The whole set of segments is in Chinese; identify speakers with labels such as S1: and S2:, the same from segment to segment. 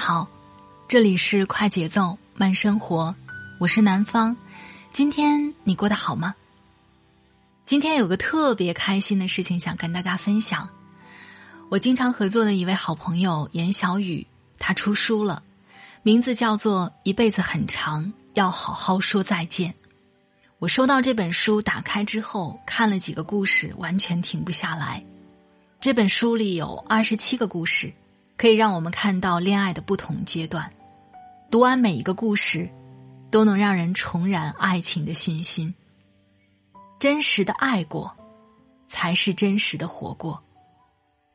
S1: 好，这里是快节奏慢生活，我是南方。今天你过得好吗？今天有个特别开心的事情想跟大家分享。我经常合作的一位好朋友严小雨，他出书了，名字叫做《一辈子很长，要好好说再见》。我收到这本书，打开之后看了几个故事，完全停不下来。这本书里有二十七个故事。可以让我们看到恋爱的不同阶段，读完每一个故事，都能让人重燃爱情的信心。真实的爱过，才是真实的活过。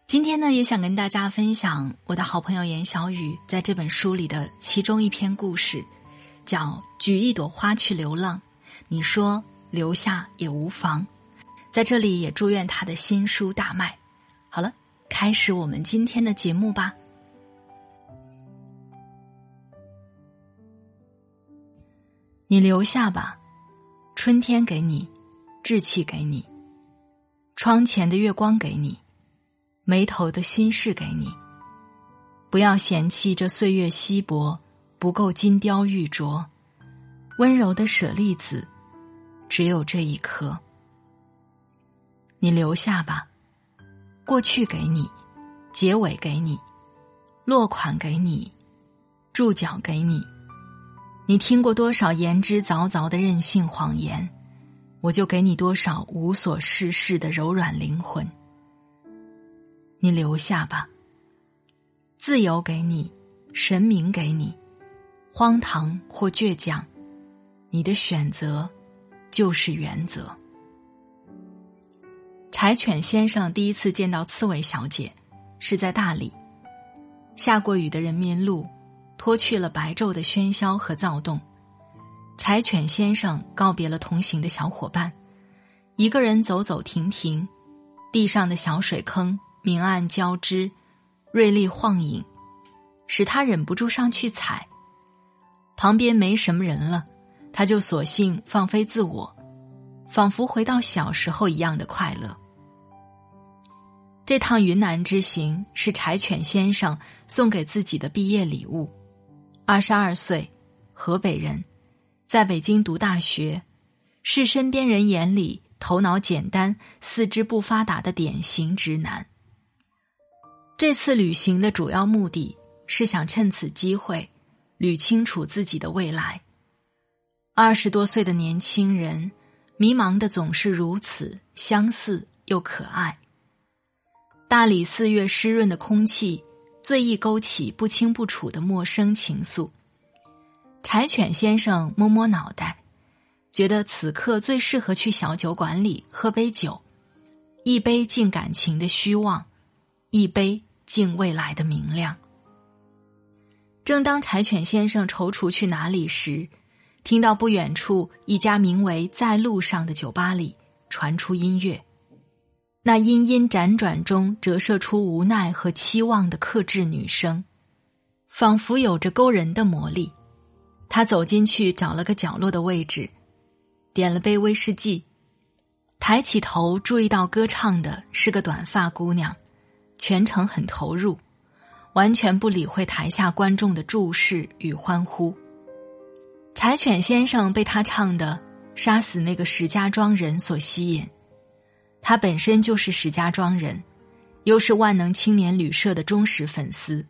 S1: 今天呢，也想跟大家分享我的好朋友严小雨在这本书里的其中一篇故事，叫《举一朵花去流浪》。你说留下也无妨，在这里也祝愿他的新书大卖。好了。开始我们今天的节目吧。你留下吧，春天给你，志气给你，窗前的月光给你，眉头的心事给你。不要嫌弃这岁月稀薄，不够金雕玉琢，温柔的舍利子，只有这一颗。你留下吧。过去给你，结尾给你，落款给你，注脚给你。你听过多少言之凿凿的任性谎言，我就给你多少无所事事的柔软灵魂。你留下吧。自由给你，神明给你，荒唐或倔强，你的选择就是原则。柴犬先生第一次见到刺猬小姐，是在大理。下过雨的人民路，脱去了白昼的喧嚣和躁动。柴犬先生告别了同行的小伙伴，一个人走走停停，地上的小水坑明暗交织，锐利晃影，使他忍不住上去踩。旁边没什么人了，他就索性放飞自我，仿佛回到小时候一样的快乐。这趟云南之行是柴犬先生送给自己的毕业礼物。二十二岁，河北人，在北京读大学，是身边人眼里头脑简单、四肢不发达的典型直男。这次旅行的主要目的是想趁此机会捋清楚自己的未来。二十多岁的年轻人，迷茫的总是如此相似又可爱。大理四月湿润的空气，最易勾起不清不楚的陌生情愫。柴犬先生摸摸脑袋，觉得此刻最适合去小酒馆里喝杯酒，一杯敬感情的虚妄，一杯敬未来的明亮。正当柴犬先生踌躇去哪里时，听到不远处一家名为“在路上”的酒吧里传出音乐。那阴阴辗转中折射出无奈和期望的克制女声，仿佛有着勾人的魔力。他走进去，找了个角落的位置，点了杯威士忌，抬起头，注意到歌唱的是个短发姑娘，全程很投入，完全不理会台下观众的注视与欢呼。柴犬先生被他唱的《杀死那个石家庄人》所吸引。他本身就是石家庄人，又是万能青年旅社的忠实粉丝，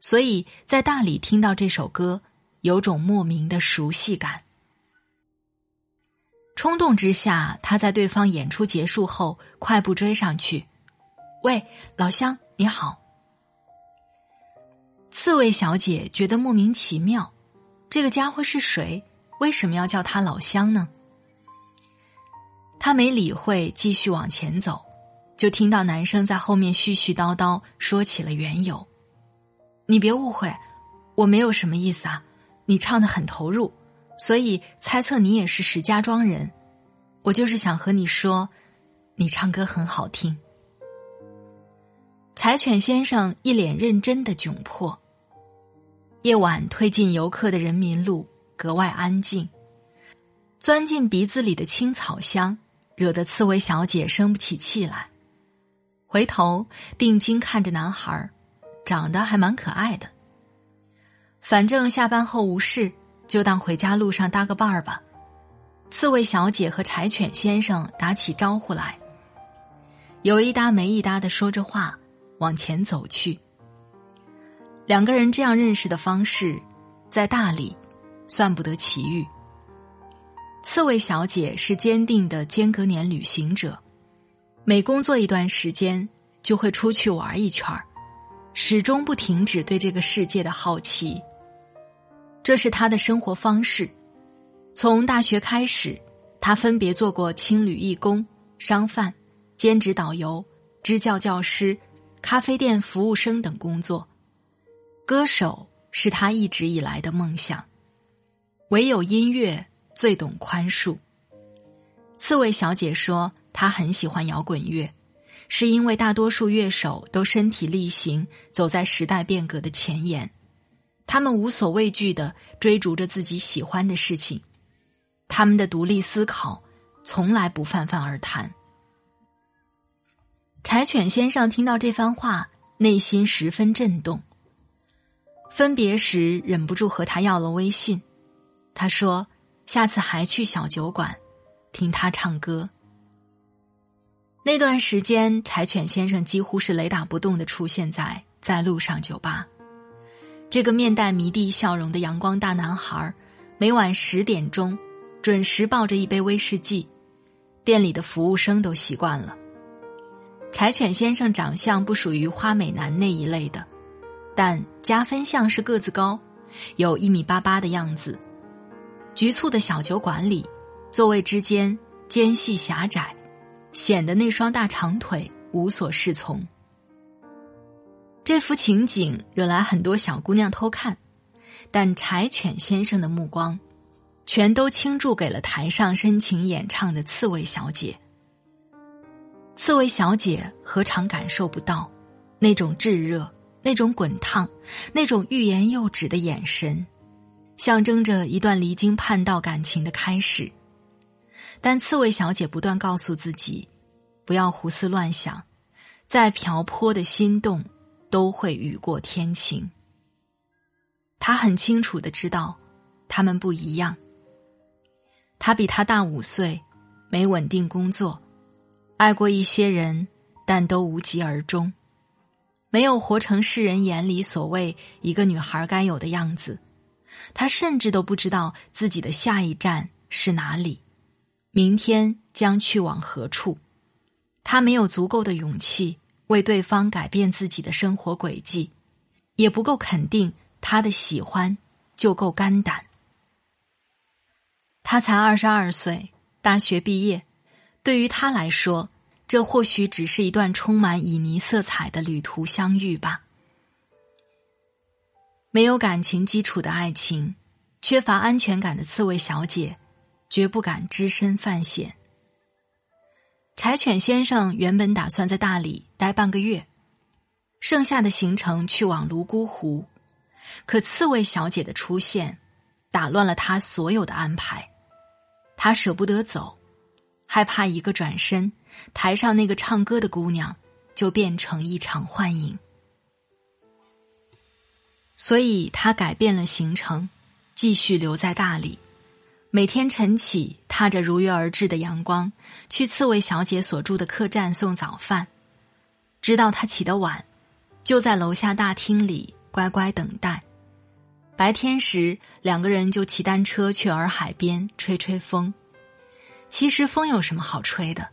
S1: 所以在大理听到这首歌，有种莫名的熟悉感。冲动之下，他在对方演出结束后快步追上去：“喂，老乡，你好。”刺猬小姐觉得莫名其妙，这个家伙是谁？为什么要叫他老乡呢？他没理会，继续往前走，就听到男生在后面絮絮叨叨说起了缘由。你别误会，我没有什么意思啊。你唱的很投入，所以猜测你也是石家庄人。我就是想和你说，你唱歌很好听。柴犬先生一脸认真的窘迫。夜晚推进游客的人民路格外安静，钻进鼻子里的青草香。惹得刺猬小姐生不起气来，回头定睛看着男孩，长得还蛮可爱的。反正下班后无事，就当回家路上搭个伴儿吧。刺猬小姐和柴犬先生打起招呼来，有一搭没一搭的说着话，往前走去。两个人这样认识的方式，在大理算不得奇遇。刺猬小姐是坚定的间隔年旅行者，每工作一段时间就会出去玩一圈儿，始终不停止对这个世界的好奇。这是她的生活方式。从大学开始，她分别做过青旅义工、商贩、兼职导游、支教教师、咖啡店服务生等工作。歌手是她一直以来的梦想，唯有音乐。最懂宽恕。刺猬小姐说，她很喜欢摇滚乐，是因为大多数乐手都身体力行，走在时代变革的前沿，他们无所畏惧的追逐着自己喜欢的事情，他们的独立思考从来不泛泛而谈。柴犬先生听到这番话，内心十分震动。分别时，忍不住和他要了微信，他说。下次还去小酒馆，听他唱歌。那段时间，柴犬先生几乎是雷打不动的出现在在路上酒吧。这个面带迷弟笑容的阳光大男孩，每晚十点钟准时抱着一杯威士忌，店里的服务生都习惯了。柴犬先生长相不属于花美男那一类的，但加分项是个子高，有一米八八的样子。局促的小酒馆里，座位之间间隙狭窄，显得那双大长腿无所适从。这幅情景惹来很多小姑娘偷看，但柴犬先生的目光，全都倾注给了台上深情演唱的刺猬小姐。刺猬小姐何尝感受不到那种炙热、那种滚烫、那种欲言又止的眼神？象征着一段离经叛道感情的开始，但刺猬小姐不断告诉自己，不要胡思乱想，再瓢泼的心动都会雨过天晴。她很清楚的知道，他们不一样。他比他大五岁，没稳定工作，爱过一些人，但都无疾而终，没有活成世人眼里所谓一个女孩该有的样子。他甚至都不知道自己的下一站是哪里，明天将去往何处。他没有足够的勇气为对方改变自己的生活轨迹，也不够肯定他的喜欢就够肝胆。他才二十二岁，大学毕业，对于他来说，这或许只是一段充满旖旎色彩的旅途相遇吧。没有感情基础的爱情，缺乏安全感的刺猬小姐，绝不敢只身犯险。柴犬先生原本打算在大理待半个月，剩下的行程去往泸沽湖，可刺猬小姐的出现，打乱了他所有的安排。他舍不得走，害怕一个转身，台上那个唱歌的姑娘就变成一场幻影。所以他改变了行程，继续留在大理。每天晨起，踏着如约而至的阳光，去刺猬小姐所住的客栈送早饭。知道他起得晚，就在楼下大厅里乖乖等待。白天时，两个人就骑单车去洱海边吹吹风。其实风有什么好吹的，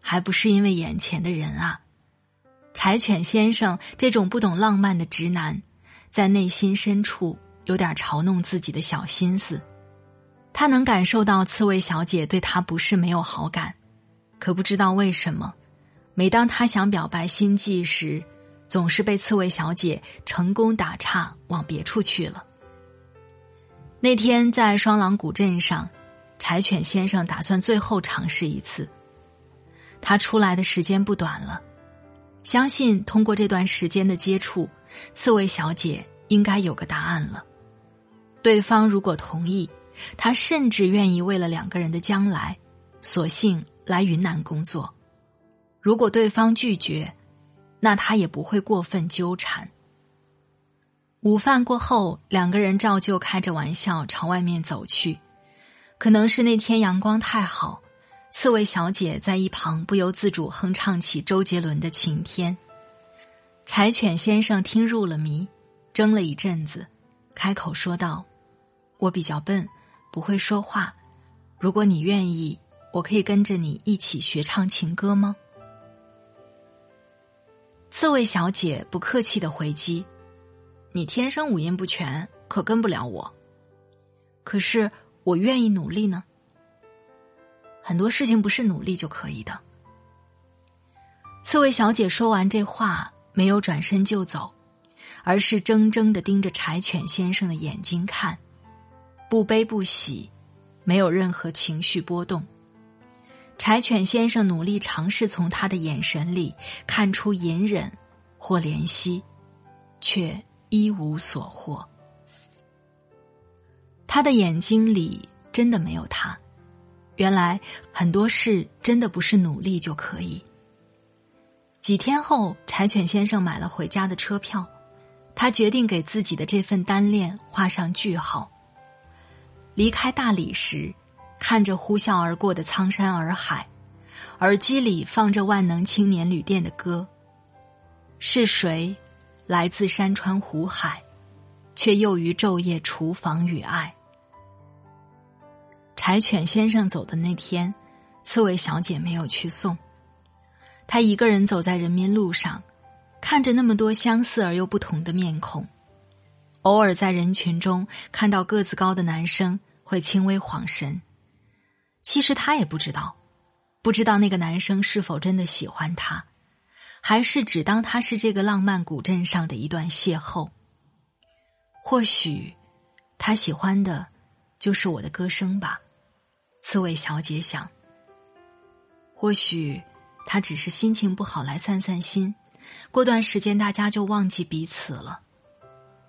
S1: 还不是因为眼前的人啊！柴犬先生这种不懂浪漫的直男。在内心深处有点嘲弄自己的小心思，他能感受到刺猬小姐对他不是没有好感，可不知道为什么，每当他想表白心迹时，总是被刺猬小姐成功打岔往别处去了。那天在双廊古镇上，柴犬先生打算最后尝试一次。他出来的时间不短了，相信通过这段时间的接触，刺猬小姐应该有个答案了。对方如果同意，她甚至愿意为了两个人的将来，索性来云南工作。如果对方拒绝，那他也不会过分纠缠。午饭过后，两个人照旧开着玩笑朝外面走去。可能是那天阳光太好。刺猬小姐在一旁不由自主哼唱起周杰伦的《晴天》。柴犬先生听入了迷，怔了一阵子，开口说道：“我比较笨，不会说话。如果你愿意，我可以跟着你一起学唱情歌吗？”刺猬小姐不客气的回击：“你天生五音不全，可跟不了我。可是我愿意努力呢。”很多事情不是努力就可以的。刺猬小姐说完这话，没有转身就走，而是怔怔的盯着柴犬先生的眼睛看，不悲不喜，没有任何情绪波动。柴犬先生努力尝试从他的眼神里看出隐忍或怜惜，却一无所获。他的眼睛里真的没有他。原来很多事真的不是努力就可以。几天后，柴犬先生买了回家的车票，他决定给自己的这份单恋画上句号。离开大理时，看着呼啸而过的苍山洱海，耳机里放着万能青年旅店的歌。是谁，来自山川湖海，却又于昼夜厨房与爱？柴犬先生走的那天，刺猬小姐没有去送。她一个人走在人民路上，看着那么多相似而又不同的面孔。偶尔在人群中看到个子高的男生，会轻微晃神。其实他也不知道，不知道那个男生是否真的喜欢他，还是只当他是这个浪漫古镇上的一段邂逅。或许，他喜欢的，就是我的歌声吧。刺猬小姐想，或许他只是心情不好来散散心，过段时间大家就忘记彼此了。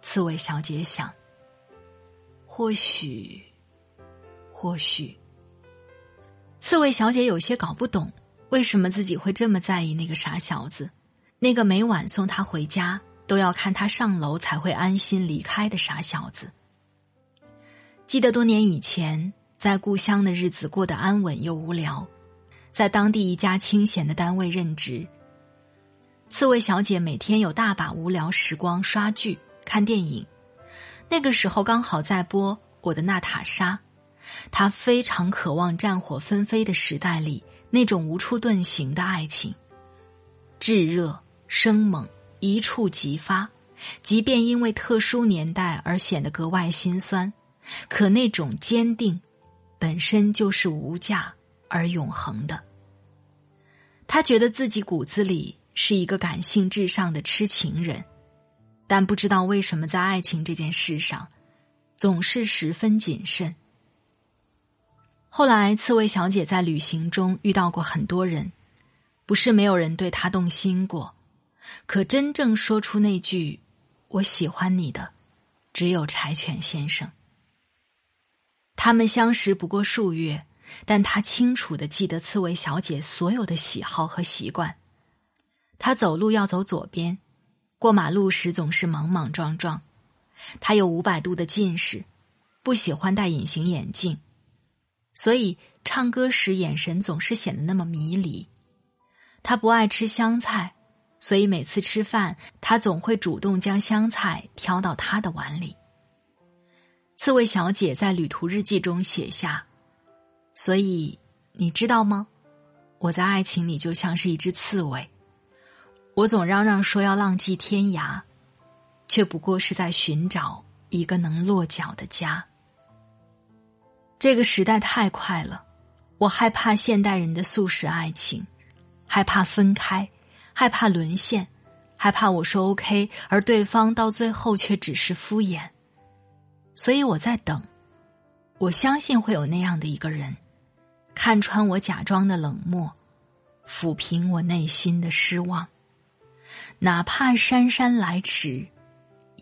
S1: 刺猬小姐想，或许，或许，刺猬小姐有些搞不懂，为什么自己会这么在意那个傻小子，那个每晚送他回家都要看他上楼才会安心离开的傻小子。记得多年以前。在故乡的日子过得安稳又无聊，在当地一家清闲的单位任职。刺猬小姐每天有大把无聊时光刷剧、看电影。那个时候刚好在播《我的娜塔莎》，她非常渴望战火纷飞的时代里那种无处遁形的爱情，炙热生猛，一触即发。即便因为特殊年代而显得格外心酸，可那种坚定。本身就是无价而永恒的。他觉得自己骨子里是一个感性至上的痴情人，但不知道为什么在爱情这件事上，总是十分谨慎。后来，刺猬小姐在旅行中遇到过很多人，不是没有人对她动心过，可真正说出那句“我喜欢你”的，只有柴犬先生。他们相识不过数月，但他清楚的记得刺猬小姐所有的喜好和习惯。她走路要走左边，过马路时总是莽莽撞撞。她有五百度的近视，不喜欢戴隐形眼镜，所以唱歌时眼神总是显得那么迷离。她不爱吃香菜，所以每次吃饭，他总会主动将香菜挑到他的碗里。刺猬小姐在旅途日记中写下：“所以你知道吗？我在爱情里就像是一只刺猬，我总嚷嚷说要浪迹天涯，却不过是在寻找一个能落脚的家。这个时代太快了，我害怕现代人的速食爱情，害怕分开，害怕沦陷，害怕我说 OK，而对方到最后却只是敷衍。所以我在等，我相信会有那样的一个人，看穿我假装的冷漠，抚平我内心的失望，哪怕姗姗来迟，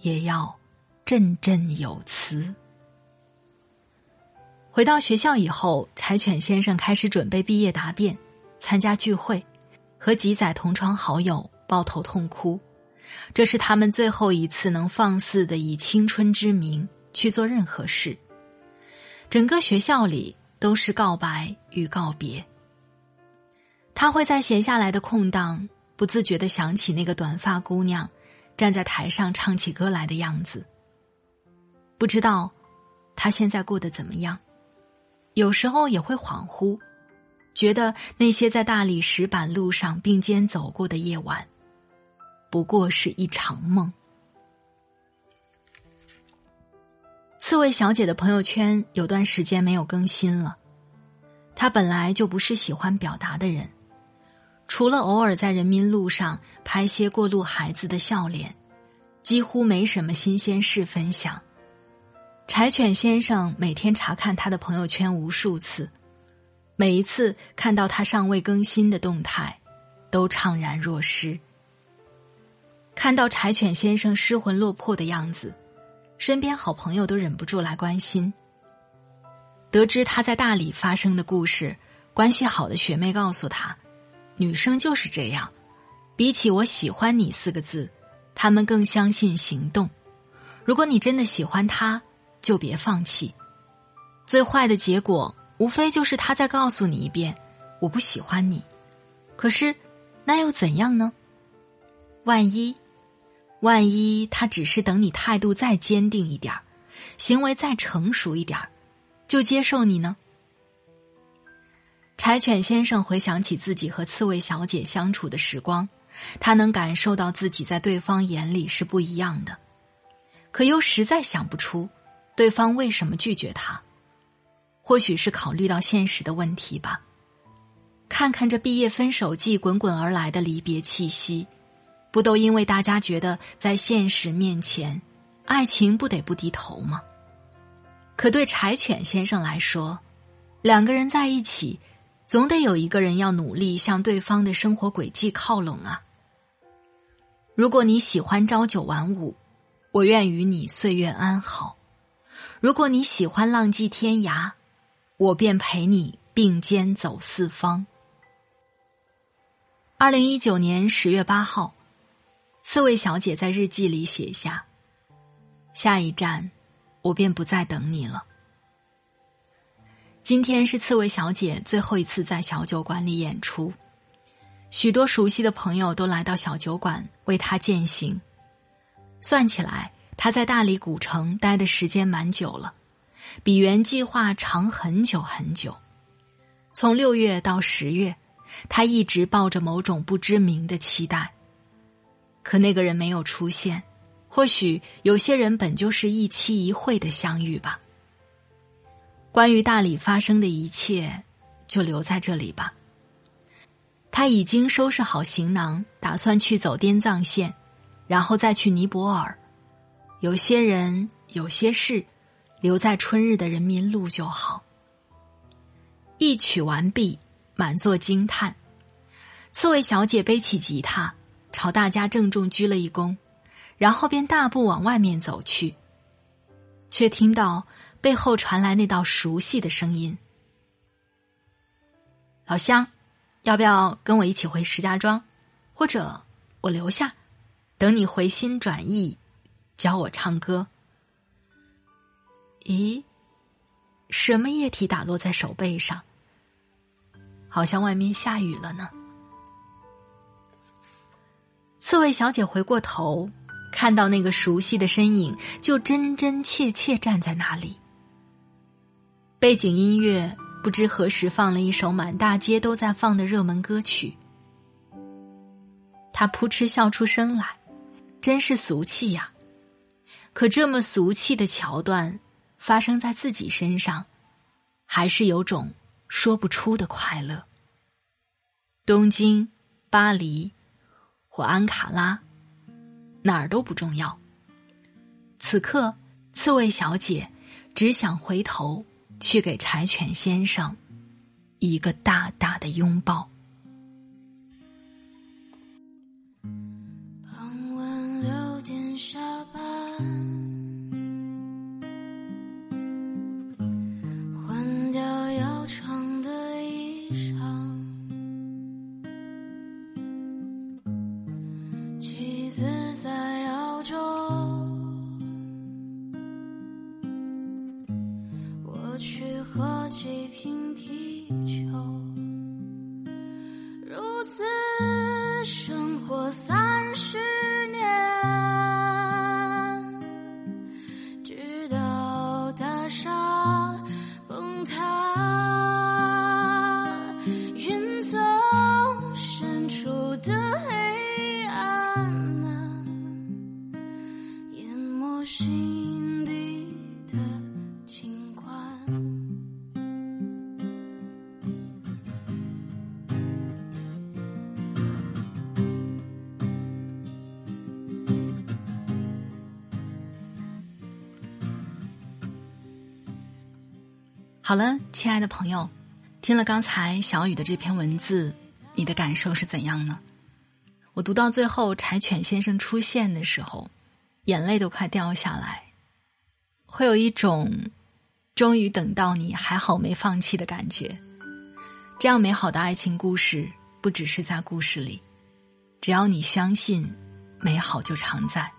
S1: 也要振振有词。回到学校以后，柴犬先生开始准备毕业答辩，参加聚会，和几载同窗好友抱头痛哭。这是他们最后一次能放肆的以青春之名去做任何事。整个学校里都是告白与告别。他会在闲下来的空档，不自觉的想起那个短发姑娘，站在台上唱起歌来的样子。不知道，他现在过得怎么样？有时候也会恍惚，觉得那些在大理石板路上并肩走过的夜晚，不过是一场梦。刺猬小姐的朋友圈有段时间没有更新了，她本来就不是喜欢表达的人，除了偶尔在人民路上拍些过路孩子的笑脸，几乎没什么新鲜事分享。柴犬先生每天查看他的朋友圈无数次，每一次看到他尚未更新的动态，都怅然若失。看到柴犬先生失魂落魄的样子，身边好朋友都忍不住来关心。得知他在大理发生的故事，关系好的学妹告诉他：“女生就是这样，比起我喜欢你四个字，他们更相信行动。如果你真的喜欢他。”就别放弃，最坏的结果无非就是他再告诉你一遍“我不喜欢你”，可是那又怎样呢？万一，万一他只是等你态度再坚定一点儿，行为再成熟一点儿，就接受你呢？柴犬先生回想起自己和刺猬小姐相处的时光，他能感受到自己在对方眼里是不一样的，可又实在想不出。对方为什么拒绝他？或许是考虑到现实的问题吧。看看这毕业分手季滚滚而来的离别气息，不都因为大家觉得在现实面前，爱情不得不低头吗？可对柴犬先生来说，两个人在一起，总得有一个人要努力向对方的生活轨迹靠拢啊。如果你喜欢朝九晚五，我愿与你岁月安好。如果你喜欢浪迹天涯，我便陪你并肩走四方。二零一九年十月八号，刺猬小姐在日记里写下：“下一站，我便不再等你了。”今天是刺猬小姐最后一次在小酒馆里演出，许多熟悉的朋友都来到小酒馆为她饯行。算起来。她在大理古城待的时间蛮久了，比原计划长很久很久。从六月到十月，他一直抱着某种不知名的期待。可那个人没有出现，或许有些人本就是一期一会的相遇吧。关于大理发生的一切，就留在这里吧。他已经收拾好行囊，打算去走滇藏线，然后再去尼泊尔。有些人，有些事，留在春日的人民路就好。一曲完毕，满座惊叹。刺猬小姐背起吉他，朝大家郑重鞠了一躬，然后便大步往外面走去。却听到背后传来那道熟悉的声音：“老乡，要不要跟我一起回石家庄？或者我留下，等你回心转意。”教我唱歌。咦，什么液体打落在手背上？好像外面下雨了呢。刺猬小姐回过头，看到那个熟悉的身影，就真真切切站在那里。背景音乐不知何时放了一首满大街都在放的热门歌曲，她扑哧笑出声来，真是俗气呀。可这么俗气的桥段，发生在自己身上，还是有种说不出的快乐。东京、巴黎或安卡拉，哪儿都不重要。此刻，刺猬小姐只想回头去给柴犬先生一个大大的拥抱。好了，亲爱的朋友，听了刚才小雨的这篇文字，你的感受是怎样呢？我读到最后，柴犬先生出现的时候，眼泪都快掉下来，会有一种终于等到你还好没放弃的感觉。这样美好的爱情故事，不只是在故事里，只要你相信，美好就常在。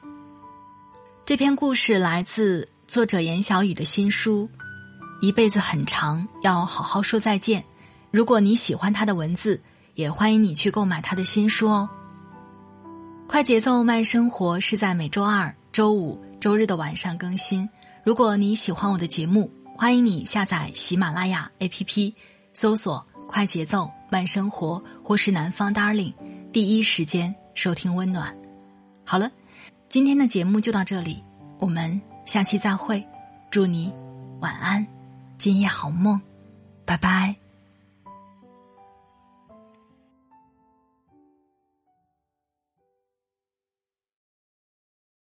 S1: 这篇故事来自作者严小雨的新书。一辈子很长，要好好说再见。如果你喜欢他的文字，也欢迎你去购买他的新书哦。快节奏慢生活是在每周二、周五、周日的晚上更新。如果你喜欢我的节目，欢迎你下载喜马拉雅 APP，搜索“快节奏慢生活”或是“南方 Darling”，第一时间收听温暖。好了，今天的节目就到这里，我们下期再会。祝你晚安。今夜好梦，拜拜。